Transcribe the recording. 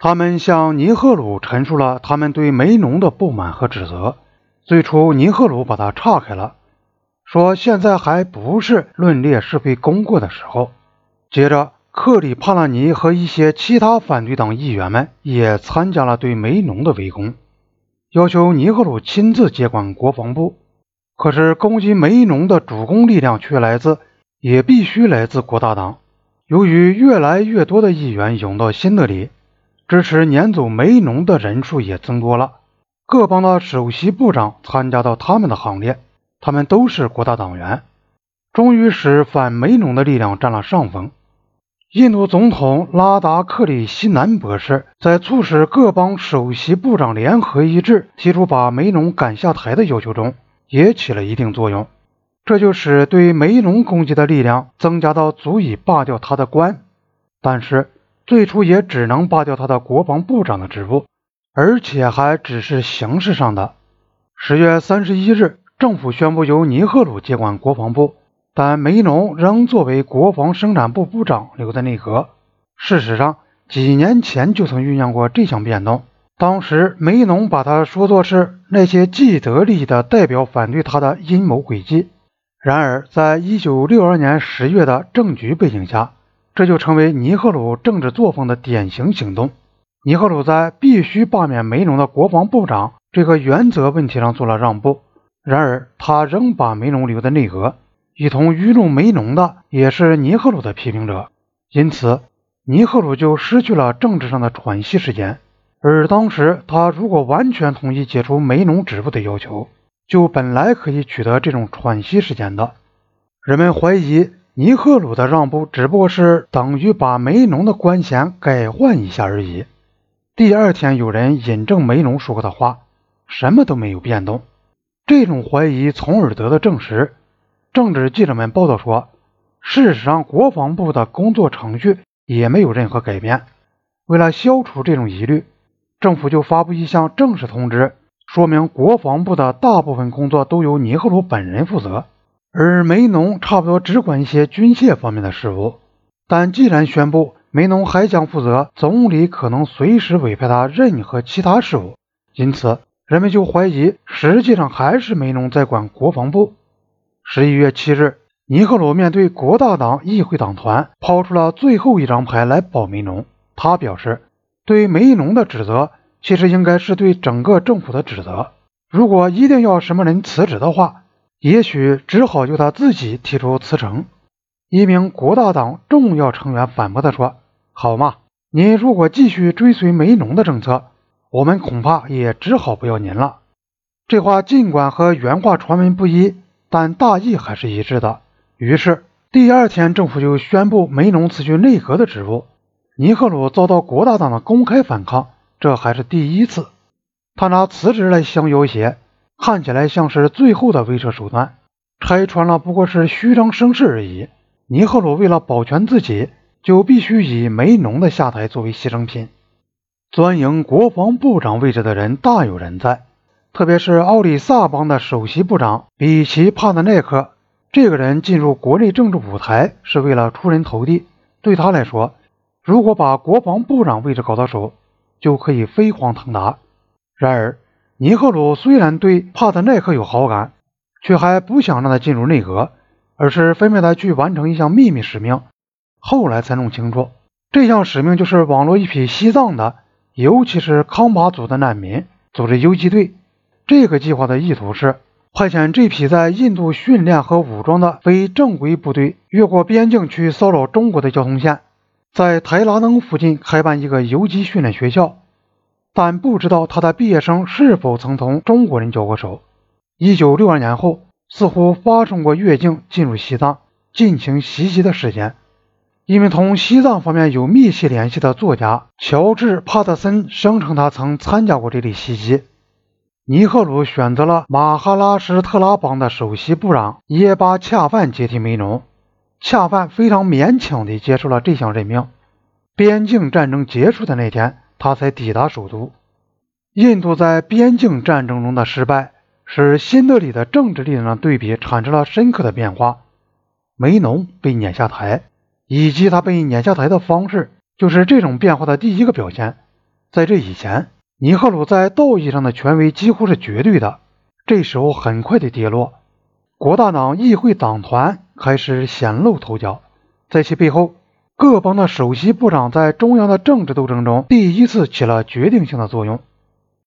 他们向尼赫鲁陈述了他们对梅农的不满和指责。最初，尼赫鲁把他岔开了，说现在还不是论列是非功过的时候。接着，克里帕纳尼和一些其他反对党议员们也参加了对梅农的围攻，要求尼赫鲁亲自接管国防部。可是，攻击梅农的主攻力量却来自，也必须来自国大党。由于越来越多的议员涌到新德里。支持撵走梅农的人数也增多了，各邦的首席部长参加到他们的行列，他们都是国大党员，终于使反梅农的力量占了上风。印度总统拉达克里希南博士在促使各邦首席部长联合一致提出把梅农赶下台的要求中，也起了一定作用，这就使对梅农攻击的力量增加到足以罢掉他的官，但是。最初也只能罢掉他的国防部长的职务，而且还只是形式上的。十月三十一日，政府宣布由尼赫鲁接管国防部，但梅农仍作为国防生产部部长留在内阁。事实上，几年前就曾酝酿过这项变动，当时梅农把他说作是那些既得利益的代表反对他的阴谋诡计。然而，在一九六二年十月的政局背景下。这就成为尼赫鲁政治作风的典型行动。尼赫鲁在必须罢免梅农的国防部长这个原则问题上做了让步，然而他仍把梅农留在内阁。一同愚弄梅农的也是尼赫鲁的批评者，因此尼赫鲁就失去了政治上的喘息时间。而当时他如果完全同意解除梅农职务的要求，就本来可以取得这种喘息时间的。人们怀疑。尼赫鲁的让步只不过是等于把梅农的官衔改换一下而已。第二天，有人引证梅农说过的话，什么都没有变动。这种怀疑从而得到证实。政治记者们报道说，事实上，国防部的工作程序也没有任何改变。为了消除这种疑虑，政府就发布一项正式通知，说明国防部的大部分工作都由尼赫鲁本人负责。而梅农差不多只管一些军械方面的事务，但既然宣布梅农还将负责总理可能随时委派他任何其他事务，因此人们就怀疑实际上还是梅农在管国防部。十一月七日，尼赫鲁面对国大党议会党团抛出了最后一张牌来保梅农。他表示，对梅农的指责其实应该是对整个政府的指责。如果一定要什么人辞职的话，也许只好由他自己提出辞呈。一名国大党重要成员反驳他说：“好嘛，您如果继续追随梅农的政策，我们恐怕也只好不要您了。”这话尽管和原话传闻不一，但大意还是一致的。于是第二天，政府就宣布梅农辞去内阁的职务。尼赫鲁遭到国大党的公开反抗，这还是第一次。他拿辞职来相要挟。看起来像是最后的威慑手段，拆穿了不过是虚张声势而已。尼赫鲁为了保全自己，就必须以梅农的下台作为牺牲品。钻营国防部长位置的人大有人在，特别是奥里萨邦的首席部长比奇帕德奈克。这个人进入国内政治舞台是为了出人头地。对他来说，如果把国防部长位置搞到手，就可以飞黄腾达。然而，尼赫鲁虽然对帕特奈克有好感，却还不想让他进入内阁，而是分配他去完成一项秘密使命。后来才弄清楚，这项使命就是网罗一批西藏的，尤其是康巴族的难民，组织游击队。这个计划的意图是派遣这批在印度训练和武装的非正规部队，越过边境去骚扰中国的交通线，在台拉登附近开办一个游击训练学校。但不知道他的毕业生是否曾同中国人交过手。一九六二年后，似乎发生过越境进入西藏进行袭击的事件。一名同西藏方面有密切联系的作家乔治·帕特森声称，他曾参加过这类袭击。尼赫鲁选择了马哈拉施特拉邦的首席部长耶巴恰范接替梅农。恰范非常勉强地接受了这项任命。边境战争结束的那天。他才抵达首都。印度在边境战争中的失败，使新德里的政治力量对比产生了深刻的变化。梅农被撵下台，以及他被撵下台的方式，就是这种变化的第一个表现。在这以前，尼赫鲁在道义上的权威几乎是绝对的，这时候很快的跌落。国大党议会党团开始显露头角，在其背后，各邦的首席部长在中央的政治斗争中第一次起了决定性的作用。